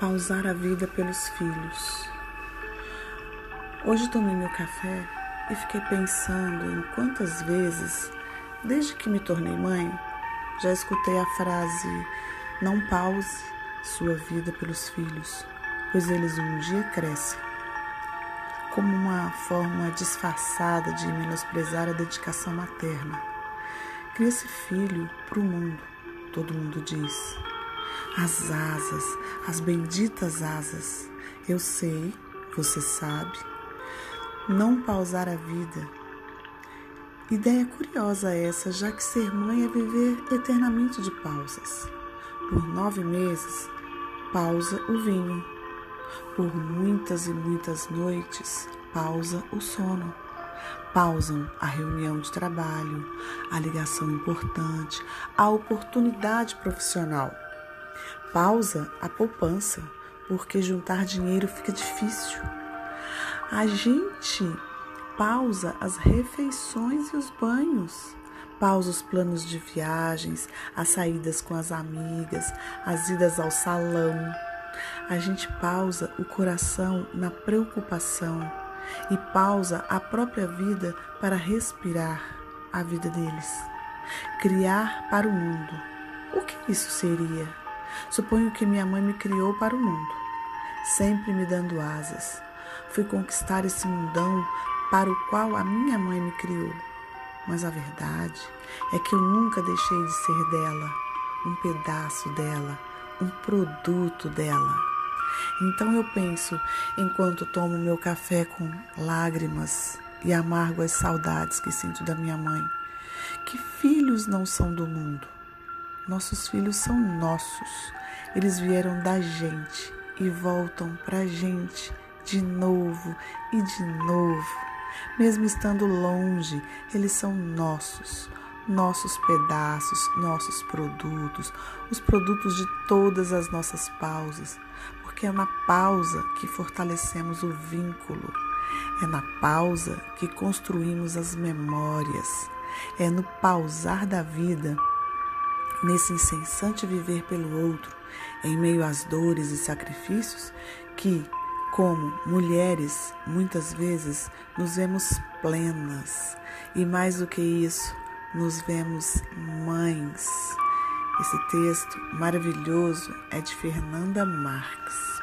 pausar a vida pelos filhos. Hoje tomei meu café e fiquei pensando em quantas vezes, desde que me tornei mãe, já escutei a frase: não pause sua vida pelos filhos, pois eles um dia crescem. Como uma forma disfarçada de menosprezar a dedicação materna. Cria-se filho para o mundo, todo mundo diz as asas, as benditas asas. Eu sei, você sabe. Não pausar a vida. Ideia curiosa essa, já que ser mãe é viver eternamente de pausas. Por nove meses, pausa o vinho. Por muitas e muitas noites, pausa o sono. Pausam a reunião de trabalho, a ligação importante, a oportunidade profissional pausa a poupança, porque juntar dinheiro fica difícil. A gente pausa as refeições e os banhos. Pausa os planos de viagens, as saídas com as amigas, as idas ao salão. A gente pausa o coração na preocupação e pausa a própria vida para respirar a vida deles. Criar para o mundo. O que isso seria? Suponho que minha mãe me criou para o mundo, sempre me dando asas. Fui conquistar esse mundão para o qual a minha mãe me criou. Mas a verdade é que eu nunca deixei de ser dela, um pedaço dela, um produto dela. Então eu penso, enquanto tomo meu café com lágrimas e amargo as saudades que sinto da minha mãe, que filhos não são do mundo nossos filhos são nossos. Eles vieram da gente e voltam pra gente de novo e de novo. Mesmo estando longe, eles são nossos, nossos pedaços, nossos produtos, os produtos de todas as nossas pausas, porque é na pausa que fortalecemos o vínculo, é na pausa que construímos as memórias, é no pausar da vida nesse incessante viver pelo outro, em meio às dores e sacrifícios, que, como mulheres, muitas vezes nos vemos plenas e, mais do que isso, nos vemos mães. Esse texto maravilhoso é de Fernanda Marques.